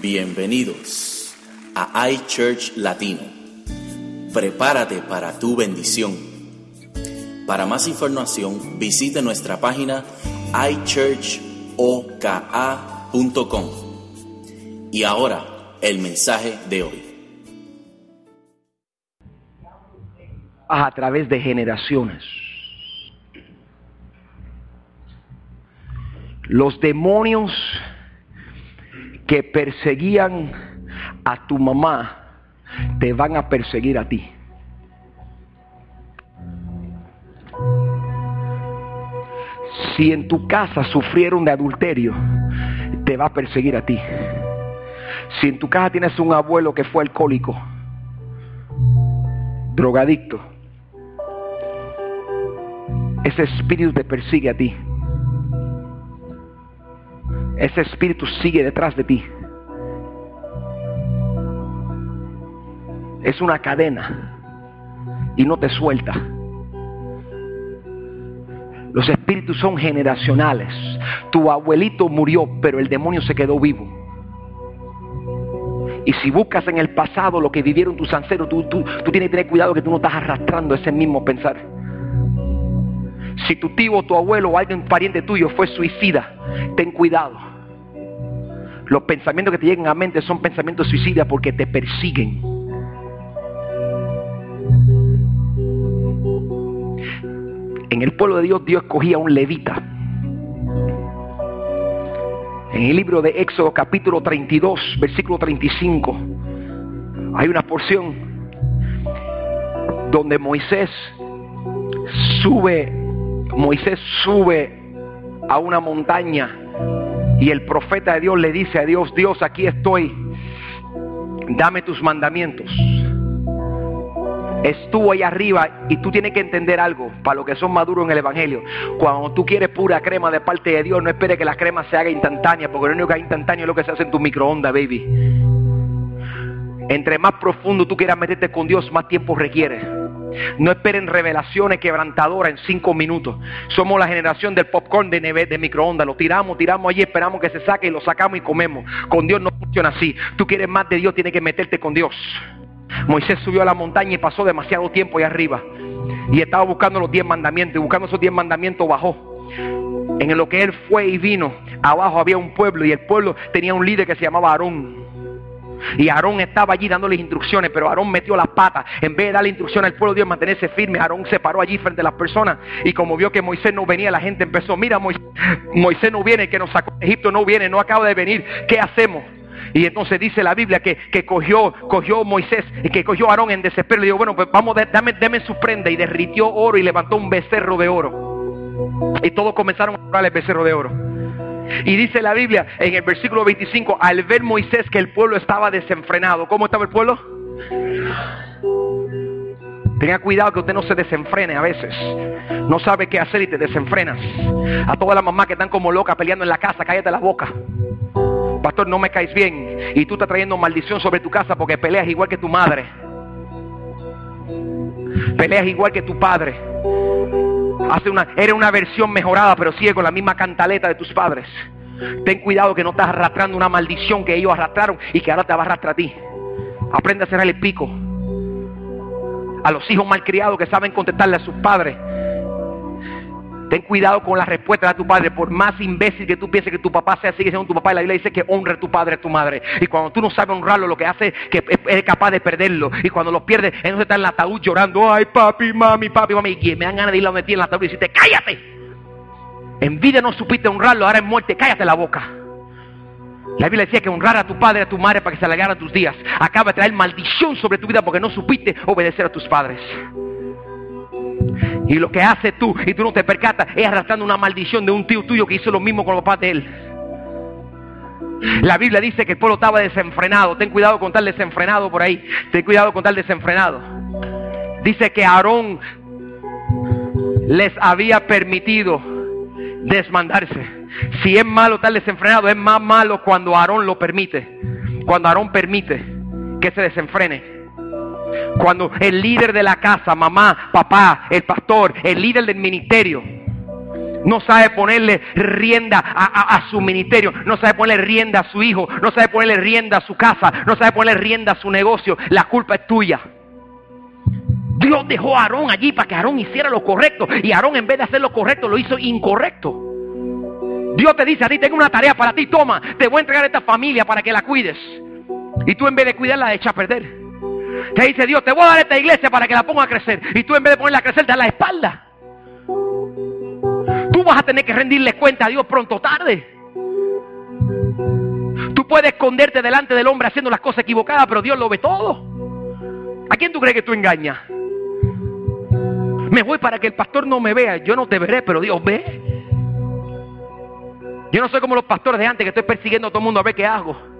Bienvenidos a iChurch Latino. Prepárate para tu bendición. Para más información, visite nuestra página iChurchoka.com. Y ahora, el mensaje de hoy. a través de generaciones. Los demonios que perseguían a tu mamá te van a perseguir a ti. Si en tu casa sufrieron de adulterio, te va a perseguir a ti. Si en tu casa tienes un abuelo que fue alcohólico, drogadicto, ese espíritu te persigue a ti. Ese espíritu sigue detrás de ti. Es una cadena y no te suelta. Los espíritus son generacionales. Tu abuelito murió, pero el demonio se quedó vivo. Y si buscas en el pasado lo que vivieron tus ancestros, tú, tienes que tener cuidado que tú no estás arrastrando ese mismo pensar. Si tu tío tu abuelo o alguien pariente tuyo fue suicida, ten cuidado. Los pensamientos que te llegan a mente son pensamientos suicidas porque te persiguen. En el pueblo de Dios, Dios escogía un levita. En el libro de Éxodo capítulo 32, versículo 35, hay una porción donde Moisés sube, Moisés sube a una montaña y el profeta de Dios le dice a Dios, Dios, aquí estoy, dame tus mandamientos. Estuvo ahí arriba y tú tienes que entender algo para los que son maduros en el Evangelio. Cuando tú quieres pura crema de parte de Dios, no esperes que la crema se haga instantánea, porque lo único que es instantáneo es lo que se hace en tu microondas, baby. Entre más profundo tú quieras meterte con Dios, más tiempo requiere. No esperen revelaciones quebrantadoras en cinco minutos. Somos la generación del popcorn de, neve, de microondas. Lo tiramos, tiramos allí, esperamos que se saque y lo sacamos y comemos. Con Dios no funciona así. Tú quieres más de Dios, tienes que meterte con Dios. Moisés subió a la montaña y pasó demasiado tiempo ahí arriba. Y estaba buscando los diez mandamientos. Y buscando esos diez mandamientos bajó. En lo que él fue y vino, abajo había un pueblo. Y el pueblo tenía un líder que se llamaba Aarón. Y Aarón estaba allí dándoles instrucciones, pero Aarón metió las patas. En vez de darle instrucciones al pueblo de Dios mantenerse firme, Aarón se paró allí frente a las personas. Y como vio que Moisés no venía, la gente empezó, mira, Moisés, Moisés no viene, que nos sacó de Egipto no viene, no acaba de venir. ¿Qué hacemos? Y entonces dice la Biblia que, que cogió, cogió Moisés y que cogió Aarón en desespero. Le dijo, bueno, pues vamos, dame, dame su prenda. Y derritió oro y levantó un becerro de oro. Y todos comenzaron a orar el becerro de oro. Y dice la Biblia en el versículo 25, al ver Moisés que el pueblo estaba desenfrenado, ¿cómo estaba el pueblo? Tenga cuidado que usted no se desenfrene a veces. No sabe qué hacer y te desenfrenas. A todas las mamás que están como locas peleando en la casa, cállate la boca. Pastor, no me caes bien. Y tú estás trayendo maldición sobre tu casa porque peleas igual que tu madre. Peleas igual que tu padre. Hace una, eres una versión mejorada, pero sigue con la misma cantaleta de tus padres. Ten cuidado que no estás arrastrando una maldición que ellos arrastraron y que ahora te va a arrastrar a ti. Aprende a cerrar el pico. A los hijos malcriados que saben contestarle a sus padres. Ten cuidado con la respuesta de tu padre. Por más imbécil que tú pienses que tu papá sea, sigue siendo tu papá. Y la Biblia dice que honre a tu padre, a tu madre. Y cuando tú no sabes honrarlo, lo que hace es que eres capaz de perderlo. Y cuando lo pierdes, entonces está en el ataúd llorando. Ay, papi, mami, papi, mami. Y me dan ganas de ir a donde en el ataúd y decirte, cállate. En vida no supiste honrarlo, ahora en muerte, cállate la boca. La Biblia decía que honrar a tu padre, a tu madre para que se alargaran tus días. Acaba de traer maldición sobre tu vida porque no supiste obedecer a tus padres. Y lo que hace tú y tú no te percatas es arrastrando una maldición de un tío tuyo que hizo lo mismo con los papás de él. La Biblia dice que el pueblo estaba desenfrenado. Ten cuidado con tal desenfrenado por ahí. Ten cuidado con tal desenfrenado. Dice que Aarón les había permitido desmandarse. Si es malo tal desenfrenado, es más malo cuando Aarón lo permite. Cuando Aarón permite que se desenfrene. Cuando el líder de la casa, mamá, papá, el pastor, el líder del ministerio, No sabe ponerle rienda a, su ministerio. No sabe ponerle rienda a su hijo. No sabe ponerle rienda a su casa. No sabe ponerle rienda a su negocio. La culpa es tuya. Dios dejó a Aarón allí para que Aarón hiciera lo correcto. Y Aarón en vez de hacer lo correcto lo hizo incorrecto. Dios te dice a ti, tengo una tarea para ti, toma, te voy a entregar a esta familia para que la cuides. Y tú en vez de cuidarla, la echas a perder. Te dice Dios, te voy a dar esta iglesia para que la ponga a crecer. Y tú en vez de ponerla a crecer, te la espalda. Tú vas a tener que rendirle cuenta a Dios pronto o tarde. Tú puedes esconderte delante del hombre haciendo las cosas equivocadas, pero Dios lo ve todo. ¿A quién tú crees que tú engañas? Me voy para que el pastor no me vea. Yo no te veré, pero Dios ve. Yo no soy como los pastores de antes que estoy persiguiendo a todo el mundo a ver qué hago.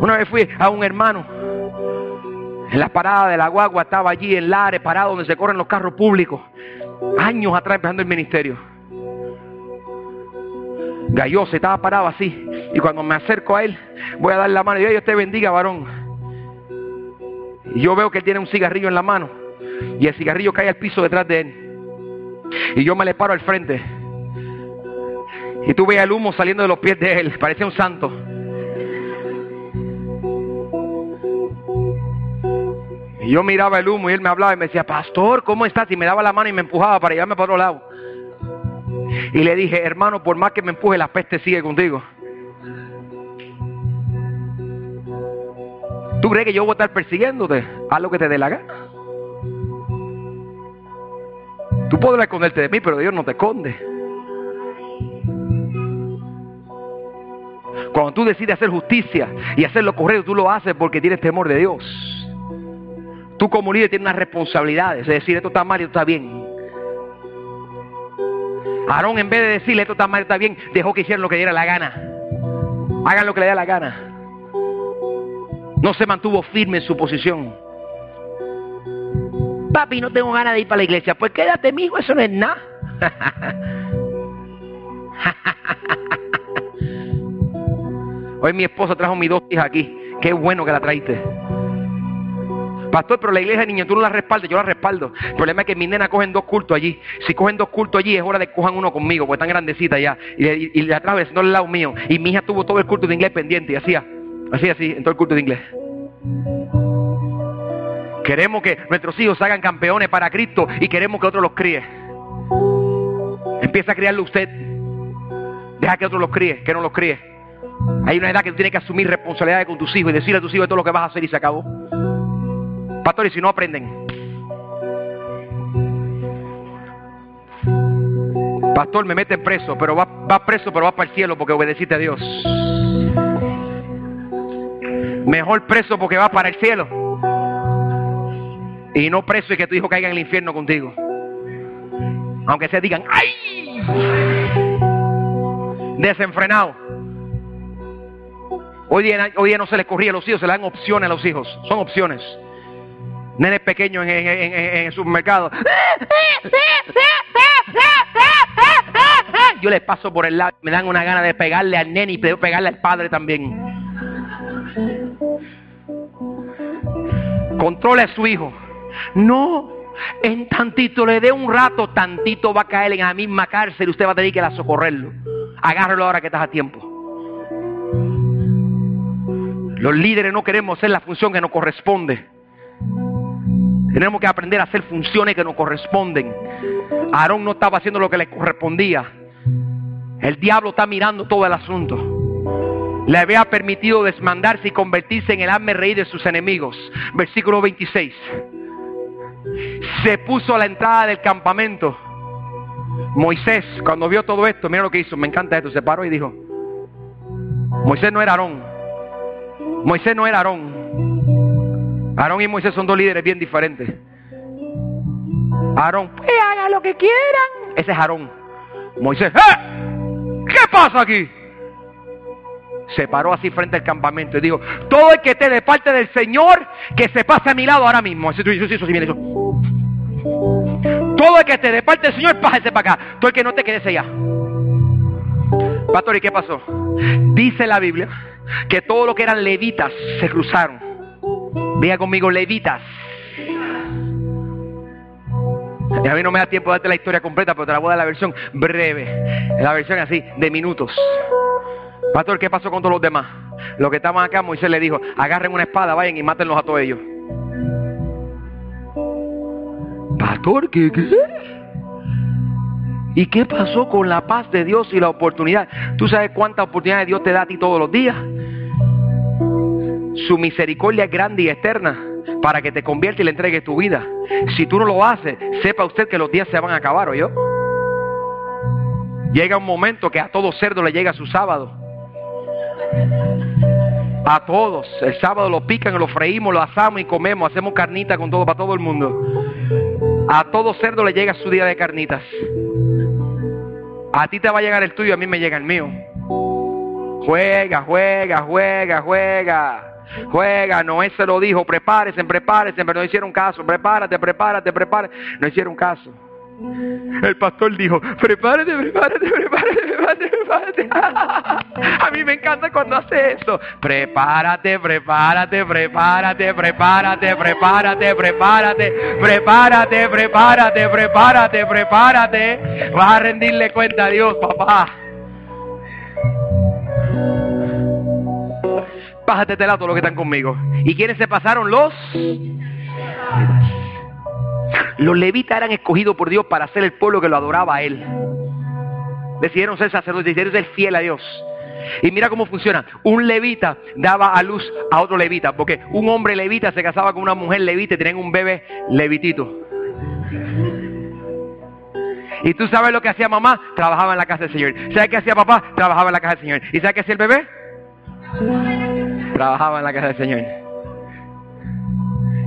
Una vez fui a un hermano en la parada de la guagua, estaba allí en Lares, parado donde se corren los carros públicos. Años atrás empezando el ministerio. Galloso, estaba parado así. Y cuando me acerco a él, voy a dar la mano y Dios te bendiga, varón. Y yo veo que él tiene un cigarrillo en la mano. Y el cigarrillo cae al piso detrás de él. Y yo me le paro al frente. Y tú veías el humo saliendo de los pies de él. Parecía un santo. Yo miraba el humo y él me hablaba y me decía, pastor, ¿cómo estás? Y me daba la mano y me empujaba para llevarme para otro lado. Y le dije, hermano, por más que me empuje, la peste sigue contigo. ¿Tú crees que yo voy a estar persiguiéndote? Haz lo que te dé la gana. Tú podrás esconderte de mí, pero Dios no te esconde. Cuando tú decides hacer justicia y hacer lo correcto, tú lo haces porque tienes temor de Dios. Tú como líder tienes unas responsabilidades, es decir, esto está mal y esto está bien. Aarón en vez de decirle esto está mal y está bien, dejó que hicieran lo que diera la gana. Hagan lo que le dé la gana. No se mantuvo firme en su posición. Papi, no tengo ganas de ir para la iglesia. Pues quédate, mijo, eso no es nada. Hoy mi esposa trajo mis dos hijas aquí. Qué bueno que la traíste. Pastor, pero la iglesia de niños tú no la respaldas, yo la respaldo. El problema es que mis nenas cogen dos cultos allí. Si cogen dos cultos allí, es hora de cojan uno conmigo, porque están grandecitas ya. Y, y, y le atravesando el lado mío. Y mi hija tuvo todo el culto de inglés pendiente y hacía, así, así, en todo el culto de inglés. Queremos que nuestros hijos hagan campeones para Cristo y queremos que otros los críe. Empieza a criarlo usted. Deja que otros los críe, que no los críe. Hay una edad que tú tienes que asumir responsabilidades con tus hijos y decirle a tus hijos todo lo que vas a hacer y se acabó. Pastor, y si no aprenden. Pastor, me mete preso, pero va, va preso, pero va para el cielo porque obedeciste a Dios. Mejor preso porque va para el cielo. Y no preso y que tu hijo caiga en el infierno contigo. Aunque se digan, ¡ay! Desenfrenado. Hoy día, hoy día no se les corría a los hijos, se le dan opciones a los hijos. Son opciones. Nenes pequeños en, en, en, en el supermercado. Yo les paso por el lado, me dan una gana de pegarle al nene y pegarle al padre también. Controle a su hijo. No, en tantito le dé un rato, tantito va a caer en la misma cárcel y usted va a tener que ir a socorrerlo. Agárrelo ahora que estás a tiempo. Los líderes no queremos hacer la función que nos corresponde. Tenemos que aprender a hacer funciones que nos corresponden. Aarón no estaba haciendo lo que le correspondía. El diablo está mirando todo el asunto. Le había permitido desmandarse y convertirse en el arme rey de sus enemigos. Versículo 26. Se puso a la entrada del campamento. Moisés, cuando vio todo esto, mira lo que hizo, me encanta esto, se paró y dijo, Moisés no era Aarón. Moisés no era Aarón. Aarón y Moisés son dos líderes bien diferentes. Aarón, pues haga lo que quieran. Ese es Aarón. Moisés, ¡eh! ¿Qué pasa aquí? Se paró así frente al campamento y dijo, todo el que esté de parte del Señor, que se pase a mi lado ahora mismo. Eso, Todo el que esté de parte del Señor, pásese para acá. Todo el que no te quede allá. Pastor, ¿y qué pasó? Dice la Biblia que todo lo que eran levitas se cruzaron. Vea conmigo, levitas. Y a mí no me da tiempo de darte la historia completa, pero te la voy a dar la versión breve. La versión así, de minutos. Pastor, ¿qué pasó con todos los demás? Los que estaban acá, Moisés le dijo, agarren una espada, vayan y mátenlos a todos ellos. Pastor, ¿qué? qué? ¿Y qué pasó con la paz de Dios y la oportunidad? ¿Tú sabes cuántas oportunidades Dios te da a ti todos los días? Su misericordia es grande y eterna para que te convierta y le entregue tu vida. Si tú no lo haces, sepa usted que los días se van a acabar, ¿o yo? Llega un momento que a todo cerdo le llega su sábado. A todos. El sábado lo pican, lo freímos, lo asamos y comemos. Hacemos carnita con todo para todo el mundo. A todo cerdo le llega su día de carnitas. A ti te va a llegar el tuyo, a mí me llega el mío. Juega, juega, juega, juega. Juega, Noé se lo dijo, prepárese, prepárese, pero no hicieron caso. Prepárate, prepárate, prepárate. No hicieron caso. El pastor dijo, prepárate, prepárate, prepárate, prepárate, prepárate. A mí me encanta cuando hace eso. Prepárate, prepárate, prepárate, prepárate, prepárate, prepárate, prepárate, prepárate, prepárate, prepárate. Vas a rendirle cuenta a Dios, papá. Bájate de lado que están conmigo. ¿Y quiénes se pasaron? Los los levitas eran escogidos por Dios para ser el pueblo que lo adoraba a Él. Decidieron ser sacerdotes, decidieron ser fiel a Dios. Y mira cómo funciona. Un levita daba a luz a otro levita. Porque un hombre levita se casaba con una mujer levita y tenían un bebé levitito. Y tú sabes lo que hacía mamá, trabajaba en la casa del Señor. ¿Sabes qué hacía papá? Trabajaba en la casa del Señor. ¿Y sabes qué hacía el bebé? Trabajaba en la casa del Señor.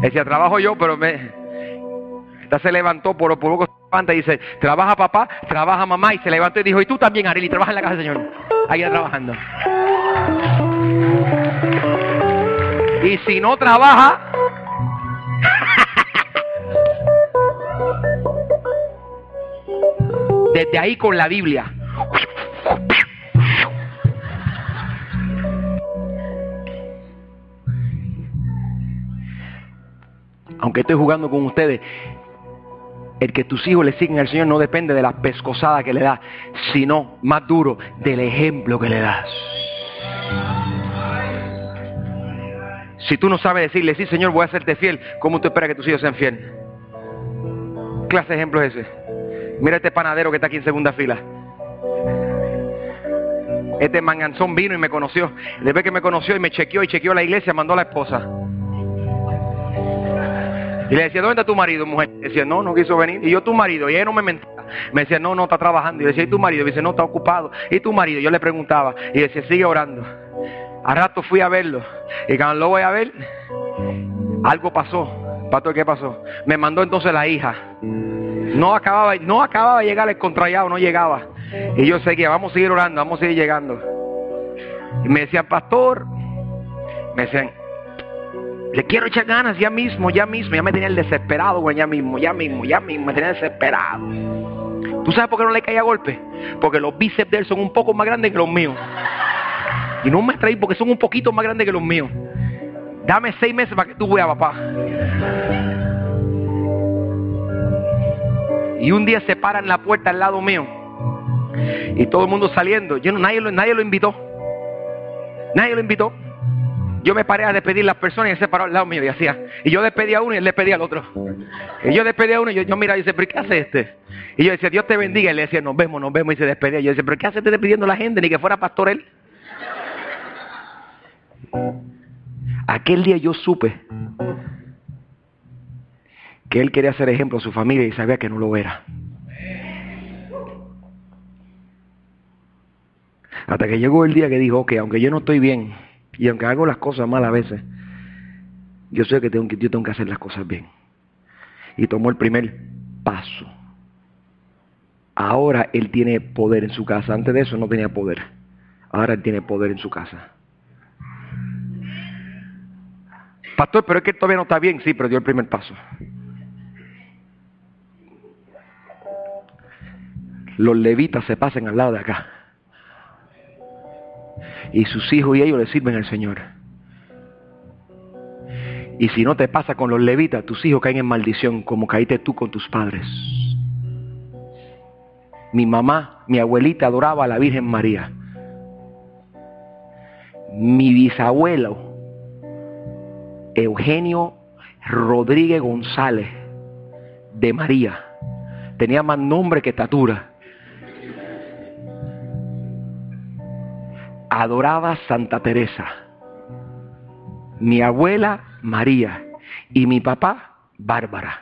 Decía, trabajo yo, pero me, se levantó, por, por poco se y dice, trabaja papá, trabaja mamá, y se levantó y dijo, y tú también, Arely, trabaja en la casa del Señor. Ahí está trabajando. Y si no trabaja, desde ahí con la Biblia. Aunque estoy jugando con ustedes, el que tus hijos le siguen al Señor no depende de la pescosada que le das, sino más duro del ejemplo que le das. Si tú no sabes decirle, sí Señor, voy a serte fiel, ¿cómo tú esperas que tus hijos sean fieles? ¿Qué clase de ejemplo es ese? Mira este panadero que está aquí en segunda fila. Este manganzón vino y me conoció. Después que me conoció y me chequeó y chequeó la iglesia, mandó a la esposa. Y le decía, ¿dónde está tu marido, mujer? Decía, no, no quiso venir. Y yo, tu marido. Y ella no me mentía. Me decía, no, no, está trabajando. Y decía, ¿y tu marido? Y dice, no, está ocupado. ¿Y tu marido? Yo le preguntaba. Y decía, sigue orando. A rato fui a verlo. Y cuando lo voy a ver, algo pasó. Pastor, ¿qué pasó? Me mandó entonces la hija. No acababa, no acababa de llegar el contrallado, no llegaba. Y yo seguía, vamos a seguir orando, vamos a seguir llegando. Y me decía, pastor, me decían, le quiero echar ganas ya mismo, ya mismo. Ya me tenía el desesperado, güey, ya mismo, ya mismo, ya mismo. Me tenía desesperado. ¿Tú sabes por qué no le caía golpe? Porque los bíceps de él son un poco más grandes que los míos. Y no me traí porque son un poquito más grandes que los míos. Dame seis meses para que tú veas, papá. Y un día se para en la puerta al lado mío. Y todo el mundo saliendo. Yo no, nadie, nadie lo invitó. Nadie lo invitó. Yo me paré a despedir las personas y se paró al lado mío y hacía. Y yo despedía a uno y él despedía al otro. Y yo despedía a uno y yo, yo miraba y dice, ¿pero qué hace este? Y yo decía, Dios te bendiga. Y le decía, nos vemos, nos vemos. Y se despedía. Yo decía, ¿pero qué hace este despidiendo a la gente? Ni que fuera pastor él. Aquel día yo supe que él quería ser ejemplo a su familia y sabía que no lo era. Hasta que llegó el día que dijo, ok, aunque yo no estoy bien, y aunque hago las cosas mal a veces, yo sé que, tengo que yo tengo que hacer las cosas bien. Y tomó el primer paso. Ahora él tiene poder en su casa. Antes de eso no tenía poder. Ahora él tiene poder en su casa. Pastor, pero es que todavía no está bien. Sí, pero dio el primer paso. Los levitas se pasan al lado de acá y sus hijos y ellos le sirven al Señor. Y si no te pasa con los levitas, tus hijos caen en maldición como caíste tú con tus padres. Mi mamá, mi abuelita adoraba a la Virgen María. Mi bisabuelo, Eugenio Rodríguez González, de María, tenía más nombre que estatura. Adoraba Santa Teresa. Mi abuela María y mi papá Bárbara.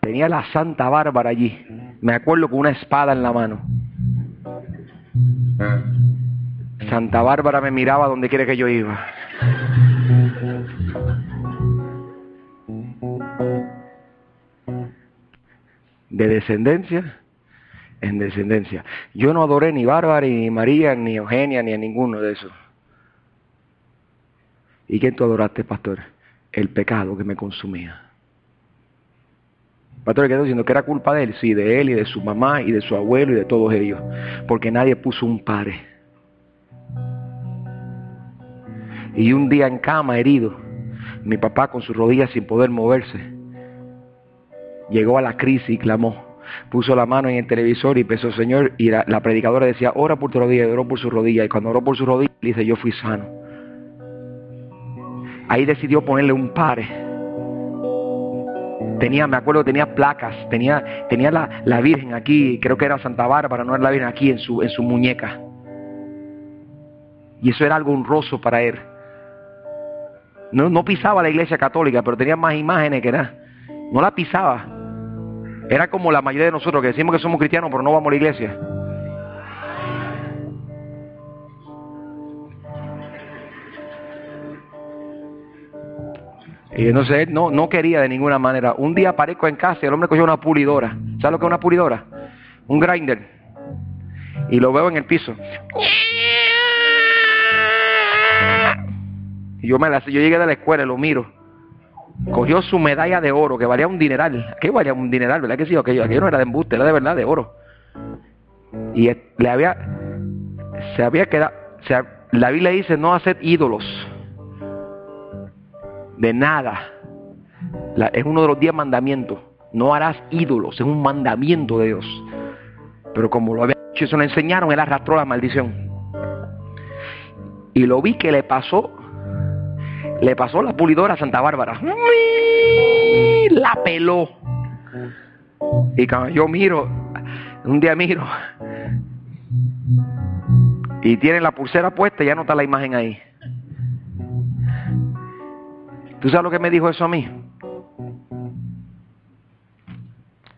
Tenía la Santa Bárbara allí. Me acuerdo con una espada en la mano. Santa Bárbara me miraba donde quiera que yo iba. De descendencia en descendencia. Yo no adoré ni Bárbara, ni María, ni Eugenia, ni a ninguno de esos. ¿Y quién tú adoraste, pastor? El pecado que me consumía. Pastor, quedó diciendo que era culpa de él, sí, de él y de su mamá y de su abuelo y de todos ellos, porque nadie puso un pare. Y un día en cama, herido, mi papá con sus rodillas sin poder moverse, llegó a la crisis y clamó. Puso la mano en el televisor y empezó, Señor, y la, predicadora decía, ora por tu rodilla, y oró por su rodilla. Y cuando oró por su rodilla, dice, yo fui sano. Ahí decidió ponerle un pare. Tenía, me acuerdo, tenía placas, tenía, tenía la, la, Virgen aquí, creo que era Santa Bárbara, no era la Virgen aquí en su, en su muñeca. Y eso era algo honroso para él. No, no pisaba la iglesia católica, pero tenía más imágenes que nada. No la pisaba. Era como la mayoría de nosotros que decimos que somos cristianos, pero no vamos a la iglesia. Y entonces él no, no quería de ninguna manera. Un día aparezco en casa y el hombre cogió una pulidora. ¿Sabes lo que es una pulidora? Un grinder. Y lo veo en el piso. Y yo, me la, yo llegué de la escuela y lo miro cogió su medalla de oro, que valía un dineral. ¿Qué valía un dineral? ¿Verdad que sí? Aquello, aquello no era de embuste, era de verdad de oro. Y le había, se había quedado, o sea, la Biblia dice no hacer ídolos. De nada. es uno de los diez mandamientos. No harás ídolos, es un mandamiento de Dios. Pero como lo había hecho, eso le enseñaron, él arrastró la maldición. Y lo vi que le pasó le pasó la pulidora a Santa Bárbara. La peló. Y cuando yo miro, un día miro, y tiene la pulsera puesta, ya no está la imagen ahí. ¿Tú sabes lo que me dijo eso a mí?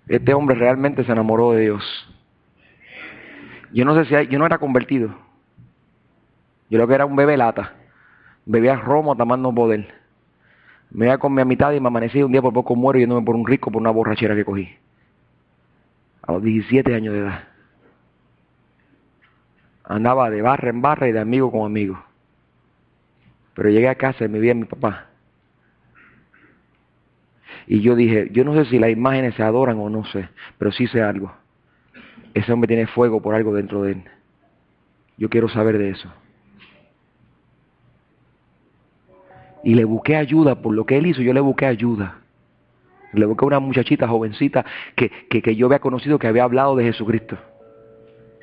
Este hombre realmente se enamoró de Dios. Yo no sé si yo no era convertido. Yo creo que era un bebé lata bebía romo hasta más no poder. Me iba con mi mitad y me amanecí un día por poco muero yéndome por un rico por una borrachera que cogí. A los 17 años de edad. Andaba de barra en barra y de amigo con amigo. Pero llegué a casa y me vi a mi papá. Y yo dije, yo no sé si las imágenes se adoran o no sé, pero sí sé algo. Ese hombre tiene fuego por algo dentro de él. Yo quiero saber de eso. Y le busqué ayuda por lo que él hizo, yo le busqué ayuda. Le busqué a una muchachita jovencita que, que, yo había conocido que había hablado de Jesucristo.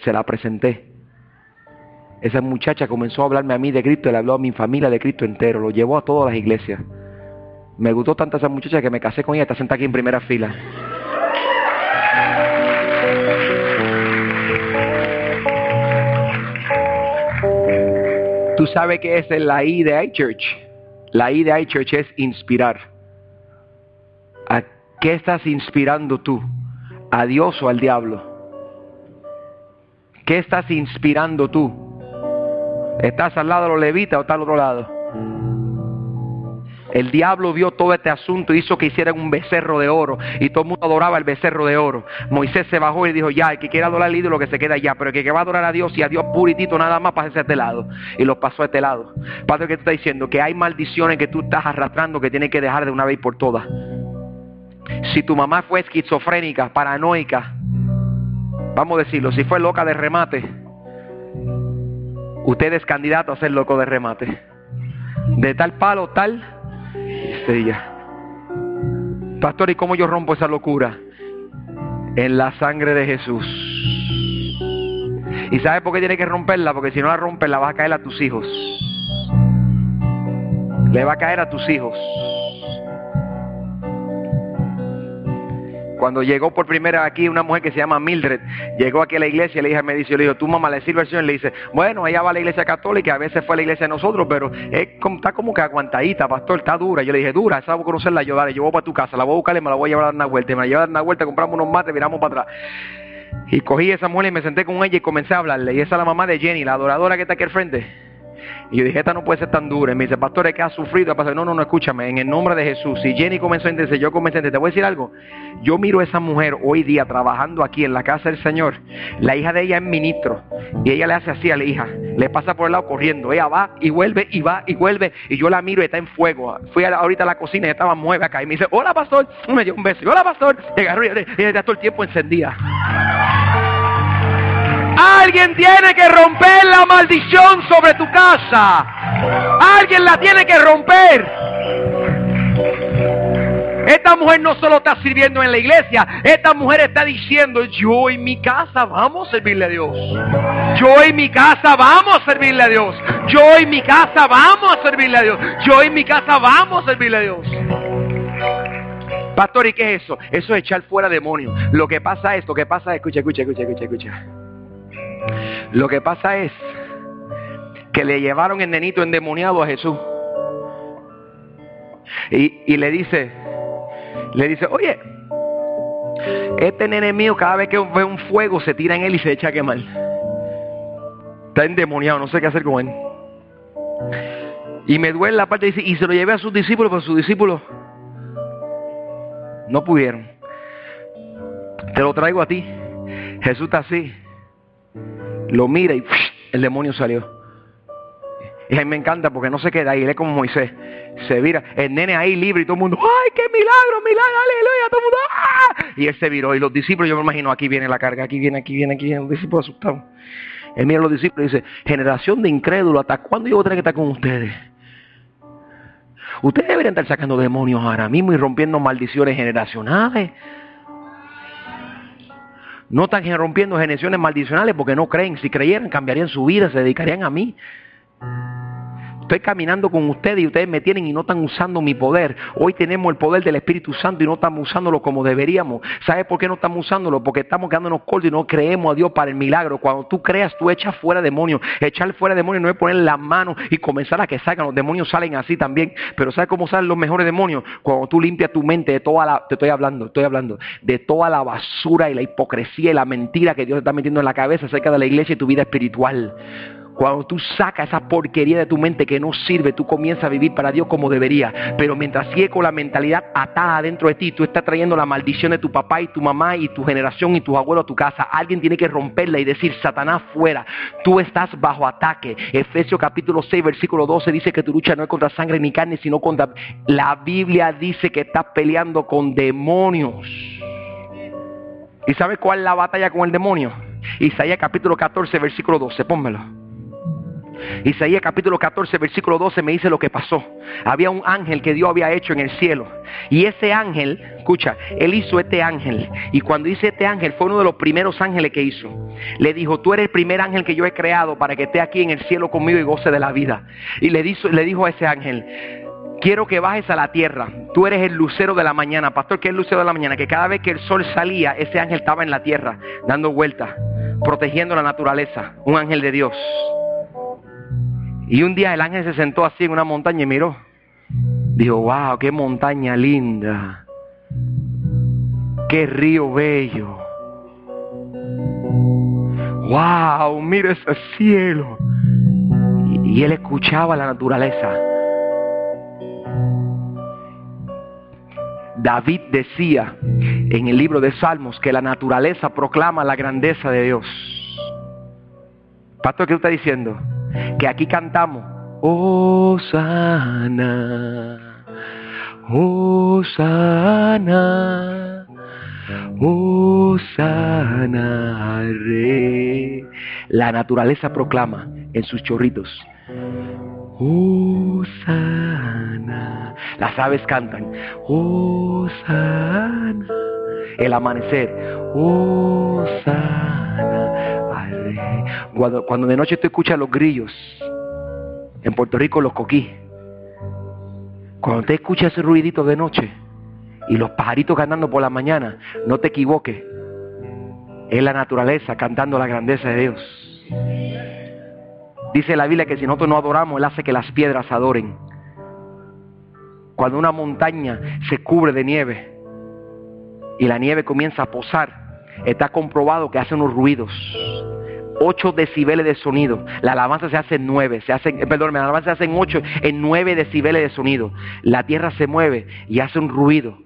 Se la presenté. Esa muchacha comenzó a hablarme a mí de Cristo, le habló a mi familia de Cristo entero, lo llevó a todas las iglesias. Me gustó tanto esa muchacha que me casé con ella, está sentada aquí en primera fila. Tú sabes que es la I de iChurch. La idea de es inspirar. ¿A qué estás inspirando tú? ¿A Dios o al diablo? ¿Qué estás inspirando tú? ¿Estás al lado de los levitas o estás al otro lado? El diablo vio todo este asunto, hizo que hicieran un becerro de oro y todo el mundo adoraba el becerro de oro. Moisés se bajó y dijo, ya, el que quiera adorar al ídolo que se queda allá, pero el que va a adorar a Dios y a Dios puritito nada más pasa a este lado. Y lo pasó a este lado. Padre, ¿qué te está diciendo? Que hay maldiciones que tú estás arrastrando que tienes que dejar de una vez por todas. Si tu mamá fue esquizofrénica, paranoica, vamos a decirlo, si fue loca de remate, usted es candidato a ser loco de remate. de tal palo, tal Pastor, ¿y cómo yo rompo esa locura? En la sangre de Jesús. ¿Y sabes por qué tiene que romperla? Porque si no la rompes, la va a caer a tus hijos. Le va a caer a tus hijos. Cuando llegó por primera aquí una mujer que se llama Mildred, llegó aquí a la iglesia y le dije, me dice, le digo, tu mamá le sirve al Señor, le dice, bueno, ella va a la iglesia católica, a veces fue a la iglesia de nosotros, pero está como que aguantadita, pastor, está dura. Yo le dije, dura, esa voy a conocerla yo, dale, yo voy para tu casa, la voy a buscar y me la voy a llevar a dar una vuelta. Y me la llevo a dar una vuelta, compramos unos mates, miramos para atrás. Y cogí a esa mujer y me senté con ella y comencé a hablarle. Y esa es la mamá de Jenny, la adoradora que está aquí al frente. Y yo dije, esta no puede ser tan dura. Y me dice, pastor, es que ha sufrido. Pastor, no, no, no, escúchame, en el nombre de Jesús. Y Jenny comenzó a entenderse, yo comencé a entender. Te voy a decir algo. Yo miro a esa mujer hoy día trabajando aquí en la casa del Señor. La hija de ella es ministro. Y ella le hace así a la hija. Le pasa por el lado corriendo. Ella va y vuelve y va y vuelve. Y yo la miro y está en fuego. Fui ahorita a la cocina y estaba mueve acá. Y me dice, hola pastor. Me dio un beso. Y, hola pastor. Y agarró y, está todo el tiempo encendida. Alguien tiene que romper la maldición sobre tu casa. Alguien la tiene que romper. Esta mujer no solo está sirviendo en la iglesia, esta mujer está diciendo, yo en mi casa vamos a servirle a Dios. Yo en mi casa vamos a servirle a Dios. Yo en mi casa vamos a servirle a Dios. Yo en mi casa vamos a servirle a Dios. Pastor, ¿y qué es eso? Eso es echar fuera demonios. Lo que pasa es, lo que pasa es, escucha, escucha, escucha, escucha, escucha. Lo que pasa es que le llevaron el nenito endemoniado a Jesús. Y, le dice, le dice, oye, este nene mío cada vez que ve un fuego se tira en él y se echa a quemar. Está endemoniado, no sé qué hacer con él. Y me duele la parte, dice, y se lo llevé a sus discípulos, pero sus discípulos no pudieron. Te lo traigo a ti. Jesús está así lo mira y el demonio salió. Y a mí me encanta porque no se queda ahí, él es como Moisés. Se vira, el nene ahí libre y todo el mundo, ¡ay, qué milagro, milagro, aleluya! Todo el mundo, ¡ah! Y él se viró y los discípulos, yo me imagino, aquí viene la carga, aquí viene, aquí viene, aquí viene, los discípulos asustados. Él mira a los discípulos y dice, generación de incrédulos, ¿hasta cuándo yo voy a tener que estar con ustedes? Ustedes deberían estar sacando demonios ahora mismo y rompiendo maldiciones generacionales. No están rompiendo generaciones maldicionales porque no creen. Si creyeran, cambiarían su vida, se dedicarían a mí. Estoy caminando con ustedes y ustedes me tienen y no están usando mi poder. Hoy tenemos el poder del Espíritu Santo y no estamos usándolo como deberíamos. ¿Sabes por qué no estamos usándolo? Porque estamos quedándonos cortos y no creemos a Dios para el milagro. Cuando tú creas, tú echas fuera demonios. Echar fuera demonios no es poner las manos y comenzar a que salgan. Los demonios salen así también. Pero ¿sabes cómo salen los mejores demonios? Cuando tú limpias tu mente de toda la, te estoy hablando, estoy hablando, de toda la basura y la hipocresía y la mentira que Dios te está metiendo en la cabeza acerca de la iglesia y tu vida espiritual. Cuando tú sacas esa porquería de tu mente que no sirve, tú comienzas a vivir para Dios como debería. Pero mientras sigue con la mentalidad atada dentro de ti, tú estás trayendo la maldición de tu papá y tu mamá y tu generación y tus abuelos a tu casa. Alguien tiene que romperla y decir, Satanás fuera, tú estás bajo ataque. Efesios capítulo 6, versículo 12 dice que tu lucha no es contra sangre ni carne, sino contra... La Biblia dice que estás peleando con demonios. ¿Y sabes cuál es la batalla con el demonio? Isaías capítulo 14, versículo 12, pónmelo. Isaías capítulo 14, versículo 12 me dice lo que pasó. Había un ángel que Dios había hecho en el cielo. Y ese ángel, escucha, él hizo este ángel. Y cuando hice este ángel, fue uno de los primeros ángeles que hizo. Le dijo, tú eres el primer ángel que yo he creado para que esté aquí en el cielo conmigo y goce de la vida. Y le, dijo, le dijo a ese ángel, quiero que bajes a la tierra. Tú eres el lucero de la mañana. Pastor, ¿qué es el lucero de la mañana? Que cada vez que el sol salía, ese ángel estaba en la tierra, dando vueltas, protegiendo la naturaleza. Un ángel de Dios. Y un día el ángel se sentó así en una montaña y miró. Dijo, wow, qué montaña linda. Qué río bello. Wow, mira ese cielo. Y, él escuchaba la naturaleza. David decía en el libro de Salmos que la naturaleza proclama la grandeza de Dios. Pastor, ¿qué está diciendo? que aquí cantamos, Osana, Osana, Osana, Re. La naturaleza proclama en sus chorritos, Hosana. Las aves cantan, Hosana. El amanecer, Hosana. Cuando de noche tú escuchas los grillos, en Puerto Rico los coquí. Cuando te escuchas ese ruidito de noche y los pajaritos cantando por la mañana, no te equivoques. Es la naturaleza cantando la grandeza de Dios. Dice la Biblia que si nosotros no adoramos, Él hace que las piedras adoren. Cuando una montaña se cubre de nieve y la nieve comienza a posar, está comprobado que hace unos ruidos. 8 decibeles de sonido. La alabanza se hace en 9, se hace, perdón, la alabanza se hace en 8, en 9 decibeles de sonido. La tierra se mueve y hace un ruido.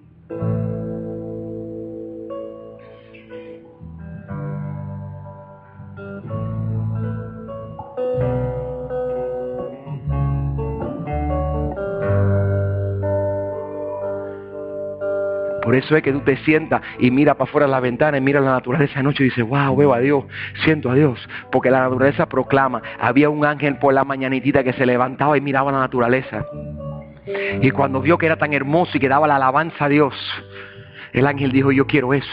Por eso es que tú te sientas y mira para afuera de la ventana y mira la naturaleza de noche y dices, wow, veo a Dios, siento a Dios. Porque la naturaleza proclama. Había un ángel por la mañanitita que se levantaba y miraba la naturaleza. Y cuando vio que era tan hermoso y que daba la alabanza a Dios, el ángel dijo, yo quiero eso.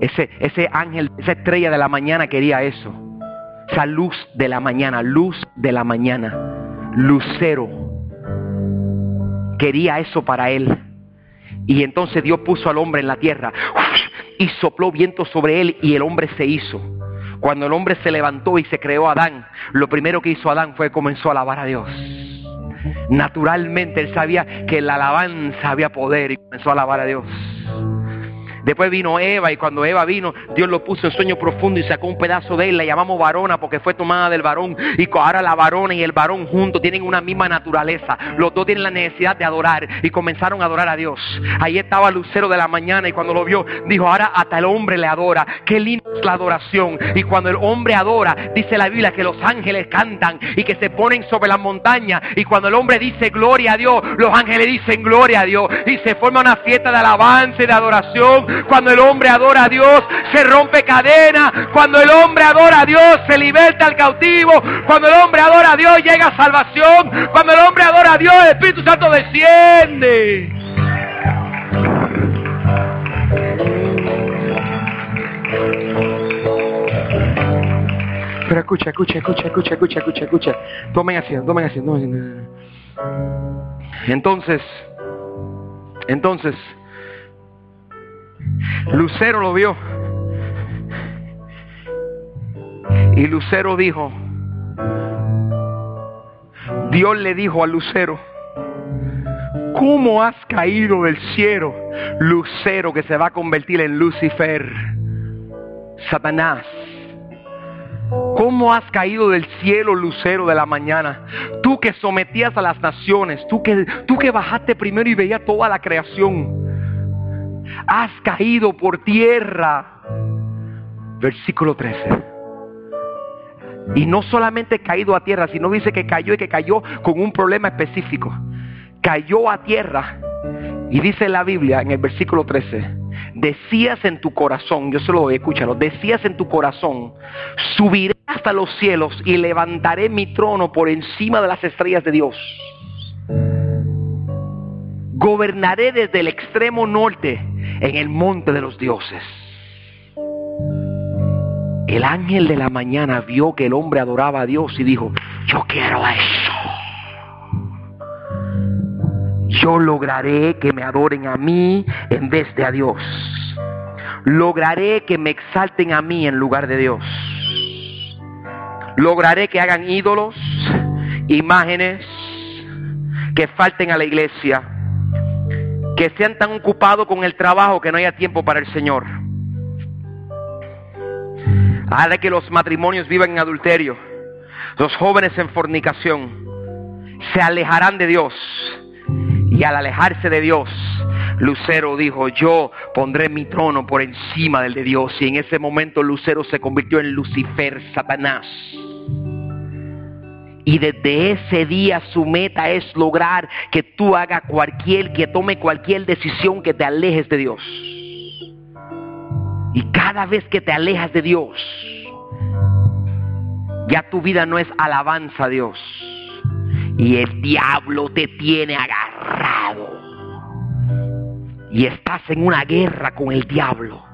Ese, ese ángel, esa estrella de la mañana quería eso. Esa luz de la mañana, luz de la mañana, lucero. Quería eso para él. Y entonces Dios puso al hombre en la tierra y sopló viento sobre él y el hombre se hizo. Cuando el hombre se levantó y se creó Adán, lo primero que hizo Adán fue comenzó a alabar a Dios. Naturalmente él sabía que la alabanza había poder y comenzó a alabar a Dios. Después vino Eva y cuando Eva vino, Dios lo puso en sueño profundo y sacó un pedazo de él. La llamamos varona porque fue tomada del varón. Y ahora la varona y el varón juntos tienen una misma naturaleza. Los dos tienen la necesidad de adorar y comenzaron a adorar a Dios. Ahí estaba Lucero de la mañana y cuando lo vio, dijo, ahora hasta el hombre le adora. Qué linda es la adoración. Y cuando el hombre adora, dice la Biblia que los ángeles cantan y que se ponen sobre la montaña. Y cuando el hombre dice gloria a Dios, los ángeles dicen gloria a Dios. Y se forma una fiesta de alabanza y de adoración cuando el hombre adora a Dios, se rompe cadena. Cuando el hombre adora a Dios, se liberta al cautivo. Cuando el hombre adora a Dios, llega salvación. Cuando el hombre adora a Dios, el Espíritu Santo desciende. Pero escucha, escucha, escucha, escucha, escucha, escucha, escucha. Tomen asiento, tomen asiento. Entonces, entonces, Lucero lo vio. Y Lucero dijo, Dios le dijo a Lucero, ¿cómo has caído del cielo, Lucero que se va a convertir en Lucifer, Satanás? ¿Cómo has caído del cielo, lucero de la mañana? Tú que sometías a las naciones, tú que, tú que bajaste primero y veías toda la creación has caído por tierra. Versículo 13. Y no solamente caído a tierra, sino dice que cayó y que cayó con un problema específico. Cayó a tierra. Y dice la Biblia en el versículo 13, decías en tu corazón, yo se lo doy, escúchalo, decías en tu corazón, subiré hasta los cielos y levantaré mi trono por encima de las estrellas de Dios. Gobernaré desde el extremo norte en el monte de los dioses. El ángel de la mañana vio que el hombre adoraba a Dios y dijo, yo quiero eso. Yo lograré que me adoren a mí en vez de a Dios. Lograré que me exalten a mí en lugar de Dios. Lograré que hagan ídolos, imágenes, que falten a la iglesia que sean tan ocupados con el trabajo que no haya tiempo para el Señor. Haré que los matrimonios vivan en adulterio, los jóvenes en fornicación, se alejarán de Dios. Y al alejarse de Dios, Lucero dijo, yo pondré mi trono por encima del de Dios. Y en ese momento Lucero se convirtió en Lucifer, Satanás. Y desde ese día su meta es lograr que tú hagas cualquier, que tome cualquier decisión que te alejes de Dios. Y cada vez que te alejas de Dios, Ya tu vida no es alabanza a Dios. Y el diablo te tiene agarrado. Y estás en una guerra con el diablo.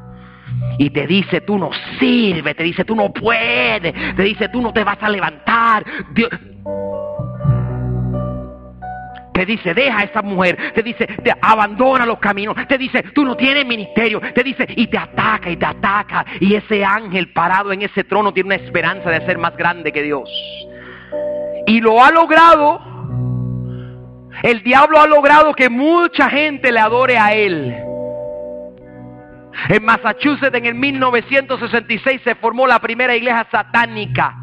Y te dice, tú no sirves, te dice, tú no puedes, te dice, tú no te vas a levantar. Dios, te dice, deja a esa mujer, te dice, te abandona los caminos, te dice, tú no tienes ministerio, te dice, y te ataca y te ataca. Y ese ángel parado en ese trono tiene una esperanza de ser más grande que Dios. Y lo ha logrado. El diablo ha logrado que mucha gente le adore a él. En Massachusetts en el 1966 se formó la primera iglesia satánica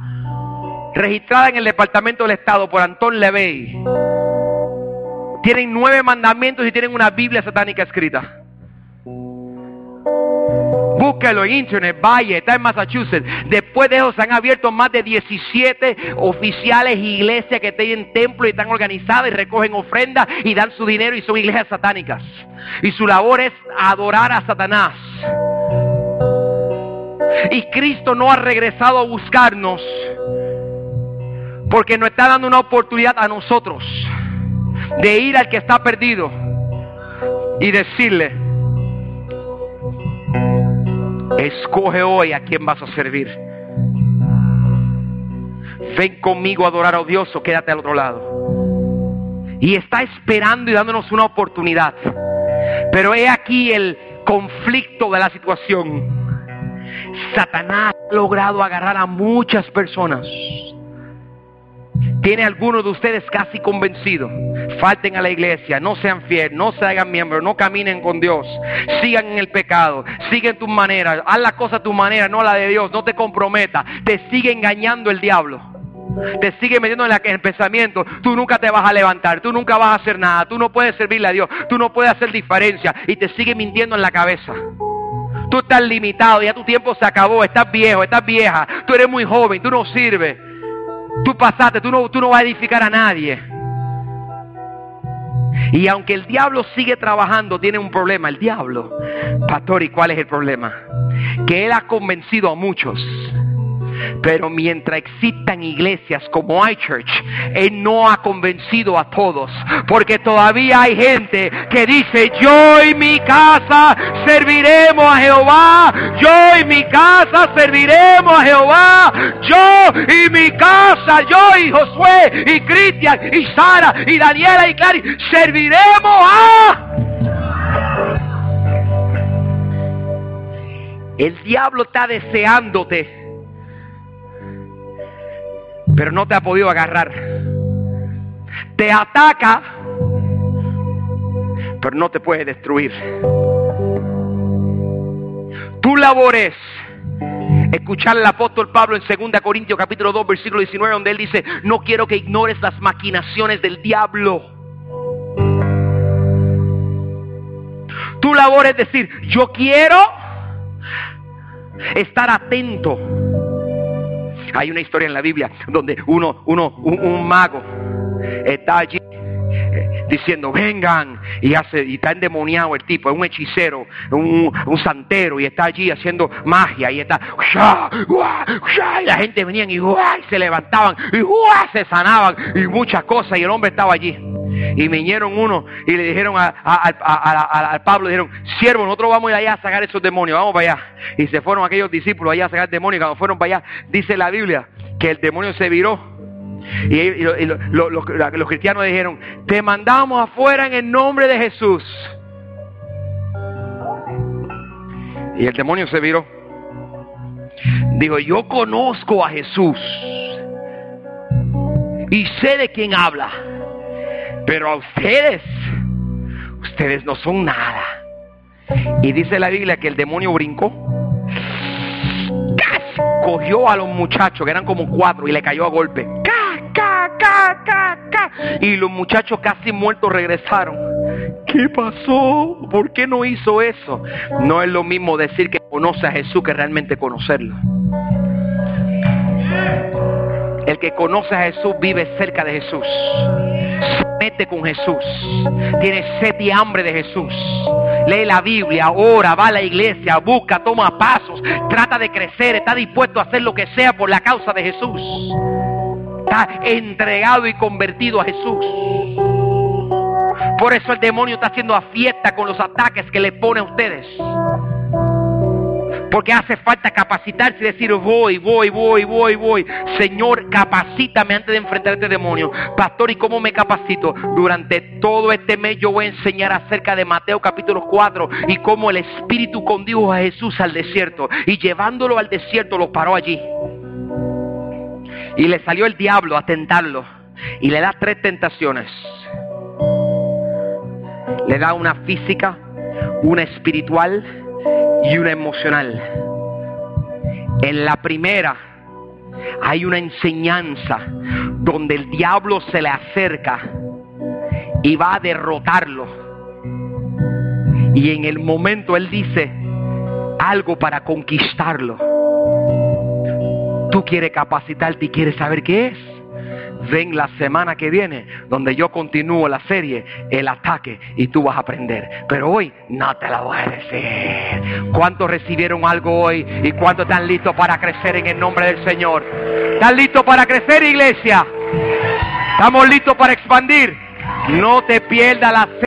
registrada en el Departamento del Estado por Anton LeVey. Tienen nueve mandamientos y tienen una Biblia satánica escrita. Búsquelo en internet, vaya, está en Massachusetts. Después de eso se han abierto más de 17 oficiales iglesias que tienen templo y están organizadas y recogen ofrendas y dan su dinero y son iglesias satánicas. Y su labor es adorar a Satanás. Y Cristo no ha regresado a buscarnos porque nos está dando una oportunidad a nosotros de ir al que está perdido y decirle, escoge hoy a quién vas a servir. Ven conmigo a adorar a Dios o quédate al otro lado. Y está esperando y dándonos una oportunidad. Pero he aquí el conflicto de la situación. Satanás ha logrado agarrar a muchas personas tiene algunos de ustedes casi convencidos. Falten a la iglesia, no sean fieles, no se hagan miembros, no caminen con Dios, sigan en el pecado, siguen tus maneras, haz la cosa a tu manera, no la de Dios, no te comprometa, te sigue engañando el diablo. Te sigue metiendo en, el pensamiento, tú nunca te vas a levantar, tú nunca vas a hacer nada, tú no puedes servirle a Dios, tú no puedes hacer diferencia y te sigue mintiendo en la cabeza. Tú estás limitado, ya tu tiempo se acabó, estás viejo, estás vieja, tú eres muy joven, tú no sirves. Tú pasaste, tú no, tú no vas a edificar a nadie. Y aunque el diablo sigue trabajando, tiene un problema. El diablo, pastor, ¿y cuál es el problema? Que él ha convencido a muchos pero mientras existan iglesias como iChurch, Él no ha convencido a todos. Porque todavía hay gente que dice, yo y mi casa serviremos a Jehová. Yo y mi casa serviremos a Jehová. Yo y mi casa, yo y Josué y Cristian y Sara y Daniela y Clary serviremos a... El diablo está deseándote pero no te ha podido agarrar. Te ataca, pero no te puede destruir. Tu labor es escuchar al apóstol Pablo en 2 Corintios capítulo 2 versículo 19 donde él dice, no quiero que ignores las maquinaciones del diablo. Tu labor es decir, yo quiero estar atento hay una historia en la Biblia donde uno, uno, un, mago está allí diciendo vengan y hace y está endemoniado el tipo, es un hechicero, un, santero y está allí haciendo magia y está la gente venía y, se levantaban y se sanaban y muchas cosas y el hombre estaba allí. Y vinieron uno y le dijeron a, Pablo, dijeron, siervo, nosotros vamos allá a sacar esos demonios, vamos para allá. Y se fueron aquellos discípulos allá a sacar demonios. Cuando fueron para allá, dice la Biblia que el demonio se viró. Y, los cristianos dijeron, te mandamos afuera en el nombre de Jesús. Y el demonio se viró. Digo, yo conozco a Jesús y sé de quién habla. Pero a ustedes, ustedes no son nada. Y dice la Biblia que el demonio brincó. Cogió a los muchachos, que eran como cuatro, y le cayó a golpe. Y los muchachos casi muertos regresaron. ¿Qué pasó? ¿Por qué no hizo eso? No es lo mismo decir que conoce a Jesús que realmente conocerlo. El que conoce a Jesús vive cerca de Jesús se mete con Jesús, tiene sed y hambre de Jesús lee la Biblia, ora, va a la iglesia, busca, toma pasos, trata de crecer, está dispuesto a hacer lo que sea por la causa de Jesús. Está entregado y convertido a Jesús. Por eso el demonio está haciendo a fiesta con los ataques que le pone a ustedes. Porque hace falta capacitarse y decir, voy, voy, voy, voy, voy. Señor, capacítame antes de enfrentar a este demonio. Pastor, ¿y cómo me capacito? Durante todo este mes yo voy a enseñar acerca de Mateo capítulo 4 y cómo el Espíritu condujo a Jesús al desierto. Y llevándolo al desierto lo paró allí. Y le salió el diablo a tentarlo. Y le da tres tentaciones. Le da una física, una espiritual y una emocional. En la primera hay una enseñanza donde el diablo se le acerca y va a derrotarlo. Y en el momento él dice algo para conquistarlo. Tú quieres capacitarte y quieres saber qué es ven la semana que viene, donde yo continúo la serie, el ataque, y tú vas a aprender. Pero hoy no te la voy a decir. ¿Cuántos recibieron algo hoy y cuántos están listos para crecer en el nombre del Señor? ¿Están listos para crecer, iglesia? ¿Estamos listos para expandir? No te pierdas la